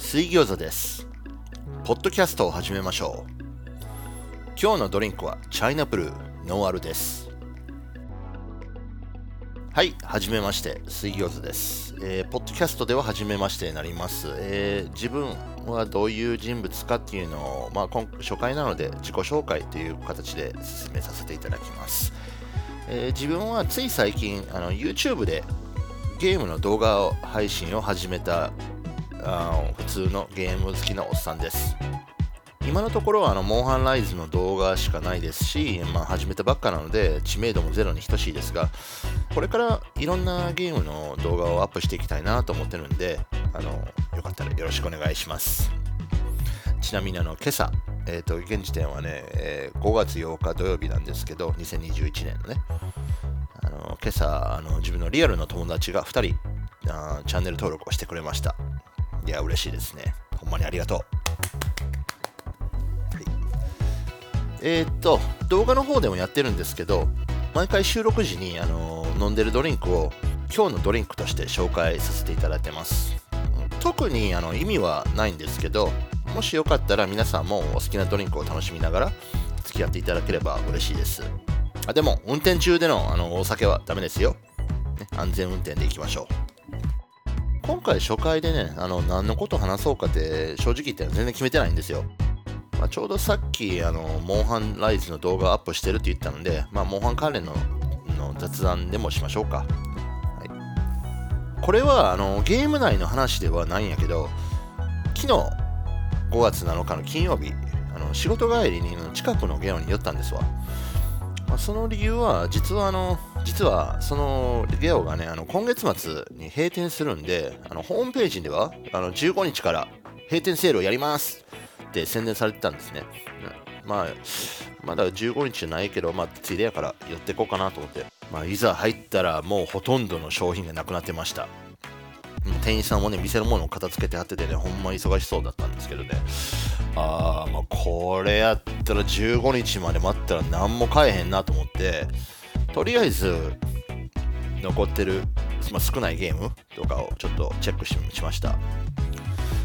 水餃子です。ポッドキャストを始めましょう。今日のドリンクはチャイナブルーノンアルです。はい、はじめまして、水餃子です。えーポッドキャストでは初めましてになります、えー自分はどういう人物かっていうのを、まあ、今初回なので自己紹介という形で進めさせていただきます。えー自分はつい最近あの YouTube でゲームの動画を配信を始めたあ普通のゲーム好きなおっさんです。今のところはあのモンハンライズの動画しかないですし、まあ、始めたばっかなので知名度もゼロに等しいですがこれからいろんなゲームの動画をアップしていきたいなと思ってるんであのよかったらよろしくお願いします。ちなみにあの今朝、えー、と現時点はね、えー5月8日土曜日なんですけど2021年のねあの今朝あの自分のリアルの友達が2人あチャンネル登録をしてくれました。いや嬉しいですね。ほんまにありがとう、はい、えーっと動画の方でもやってるんですけど毎回収録時にあの飲んでるドリンクを今日のドリンクとして紹介させていただいてます。特にあの意味はないんですけどもしよかったら皆さんもお好きなドリンクを楽しみながら付き合っていただければ嬉しいです。あでも運転中でのあのお酒はダメですよ、ね安全運転でいきましょう。今回初回でねあの何のこと話そうかって正直言って全然決めてないんですよ、まあ、ちょうどさっきあのモンハンライズの動画をアップしてるって言ったので、まあ、モンハン関連のの雑談でもしましょうか、はい、これはあのゲーム内の話ではないんやけど昨日5月7日の金曜日あの仕事帰りに近くのゲオに寄ったんですわ。まあ、その理由は実はあの実はそのゲオがねあの今月末に閉店するんであのホームページではあの15日から閉店セールをやります。って宣伝されてたんですね。まあまだ15日じゃないけど、まあ、ついでやから寄っていこうかなと思って、まあ、いざ入ったらもうほとんどの商品がなくなってました。店員さんもね店のものを片付けてはっててねほんま忙しそうだったんですけどね。あーまあこれやったら15日まで待ったら何も買えへんなと思って。とりあえず残ってる、まあ、少ないゲームとかをちょっとチェックしました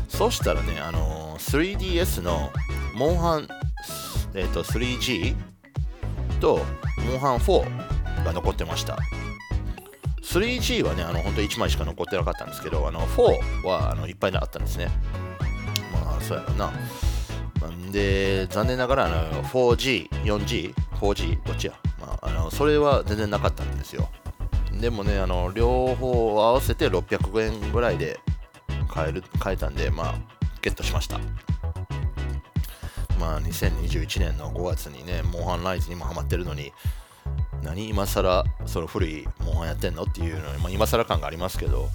そしたらねあのー 3DS のモンハン、えー、と 3G とモンハン4が残ってました 3G はね、あの本当1枚しか残ってなかったんですけど、あの4はあのいっぱいあったんですね。まあ、そうやろな。なんで、残念ながらあの 4G、4G、4G、どっちや、まあ、あのそれは全然なかったんですよ。でもね、あの両方合わせて600円ぐらいで買える買えたんで、まあ、ゲットしました。まあ、2021年の5月にね、モンハンライズにもハマってるのに、何今更その古いモンハンやってんのっていうのに、まあ、今更感がありますけど、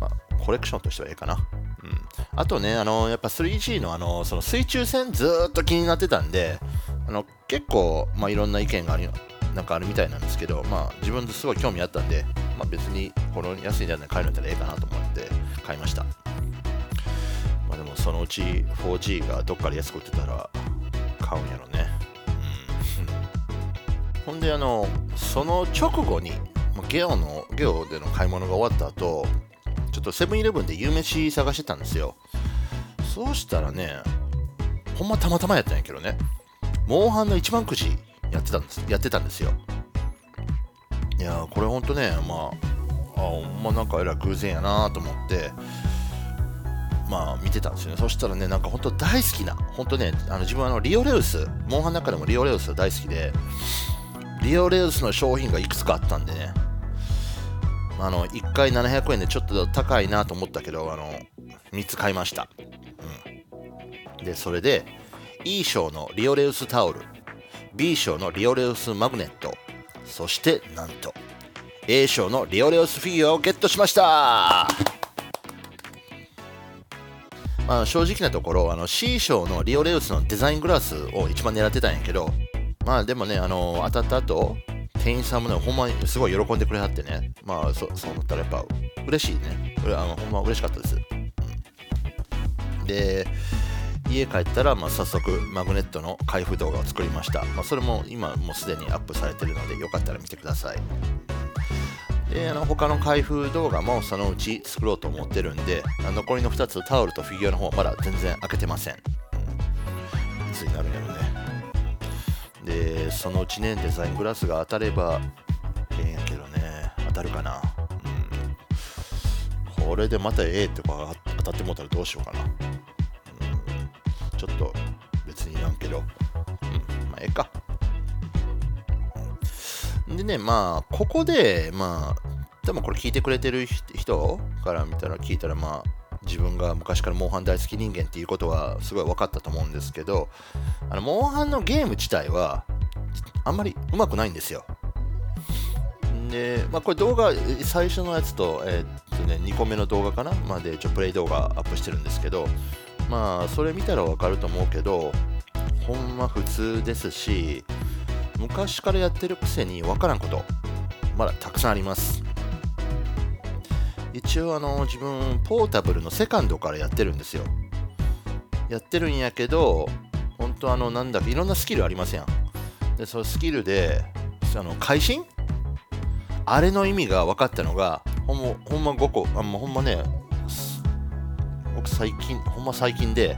まあ、コレクションとしてはええかな。うん、あとね、あのやっぱ 3G のあのその水中戦ずっと気になってたんで、あの結構、まあ、いろんな意見がありなんかあるみたいなんですけど、まあ、自分ですごい興味あったんで、まあ、別にこの安い値段で買えるんだったらええかなと思って買いました。まあ、でもそのうち 4G がどっかで安く売ってたら買うんやろね。うんほんであのその直後にゲオのゲオでの買い物が終わった後ちょっとセブンイレブンで夕飯探してたんですよそうしたらねほんまたまたまやったんやけどねモンハンの一番くじやってたんですやってたんですよ。いやーこれほんとねまああほんまなんかえらい偶然やなと思ってまあ見てたんですよね。そしたらねなんか本当大好きな本当ねあの自分はあのリオレウスモンハンの中でもリオレウス大好きでリオレウスの商品がいくつかあったんでね、あの1回700円でちょっと高いなと思ったけど、あの3つ買いました。うん、で、それで E 賞のリオレウスタオル、B 賞のリオレウスマグネット、そしてなんと A 賞のリオレウスフィギュアをゲットしましたまあ、正直なところあの C 賞のリオレウスのデザイングラスを一番狙ってたんやけどまあでもね、あの当たった後、店員さんもね、ほんまにすごい喜んでくれはってね、まあそそう思ったらやっぱ嬉しいね。あのほんま嬉しかったです。うんで、家帰ったら、まあ、早速マグネットの開封動画を作りました。まあ、それも今もうすでにアップされてるので、よかったら見てください。であの他の開封動画もそのうち作ろうと思ってるんで残りの2つタオルとフィギュアの方まだ全然開けてません、うん、いつになるんやろね。でそのうちねデザイングラスが当たればええんやけどね。当たるかな、うん、これでまたええってか当たってもうたらどうしようかな、ええかでね、まあ、ここで、まあ、でもこれ聞いてくれてる人から見たら聞いたら、まあ、自分が昔からモンハン大好き人間っていうことはすごい分かったと思うんですけど、あの、モンハンのゲーム自体は、あんまりうまくないんですよ。で、まあ、これ動画、最初のやつと、えー、っとね、2個目の動画かな？まで、ちょ、プレイ動画アップしてるんですけど、まあ、それ見たら分かると思うけど、ほんま普通ですし、昔からやってるくせに分からんことまだたくさんあります。一応あの自分ポータブルのセカンドからやってるんですよ。やってるんやけど本当あのなんだいろんなスキルありません。でそのスキルであの会心あれの意味が分かったのがほんまほんま5個あほんまね僕最近ほんま最近で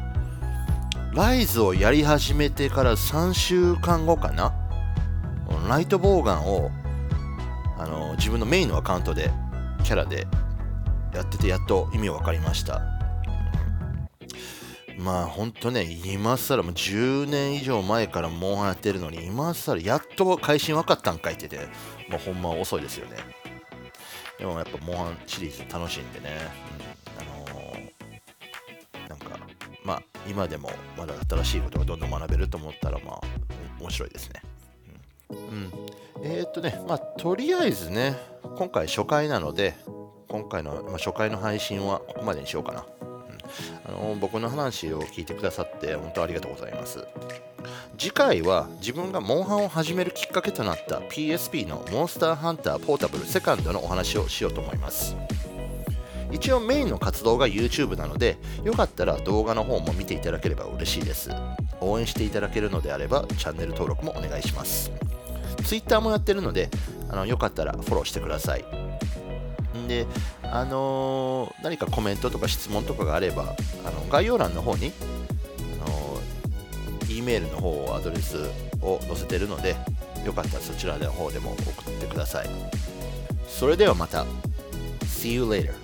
ライズをやり始めてから3週間後かな。ライトボウガンをあの自分のメインのアカウントでキャラでやっててやっと意味分かりました。まあほんとね今更もう10年以上前からモンハンやってるのに今更やっと会心分かったんかいっててもうほんま遅いですよね。でもやっぱモンハンシリーズ楽しいんでね、うん、今でもまだ新しいことがどんどん学べると思ったらまあ面白いですねうん、えー、っとね、まあ、とりあえずね、今回初回なので、今回の、まあ、初回の配信はここまでにしようかな。うん、あの僕の話を聞いてくださって本当ありがとうございます。次回は自分がモンハンを始めるきっかけとなった PSP のモンスターハンターポータブルセカンドのお話をしようと思います。一応メインの活動が YouTube なので、よかったら動画の方も見ていただければ嬉しいです。応援していただけるのであれば、チャンネル登録もお願いします。Twitter もやってるので、あのよかったらフォローしてください。んで、あのー、何かコメントとか質問とかがあれば、あの概要欄の方に、あのー、E メールの方アドレスを載せてるので、よかったらそちらの方でも送ってください。それではまた。See you later.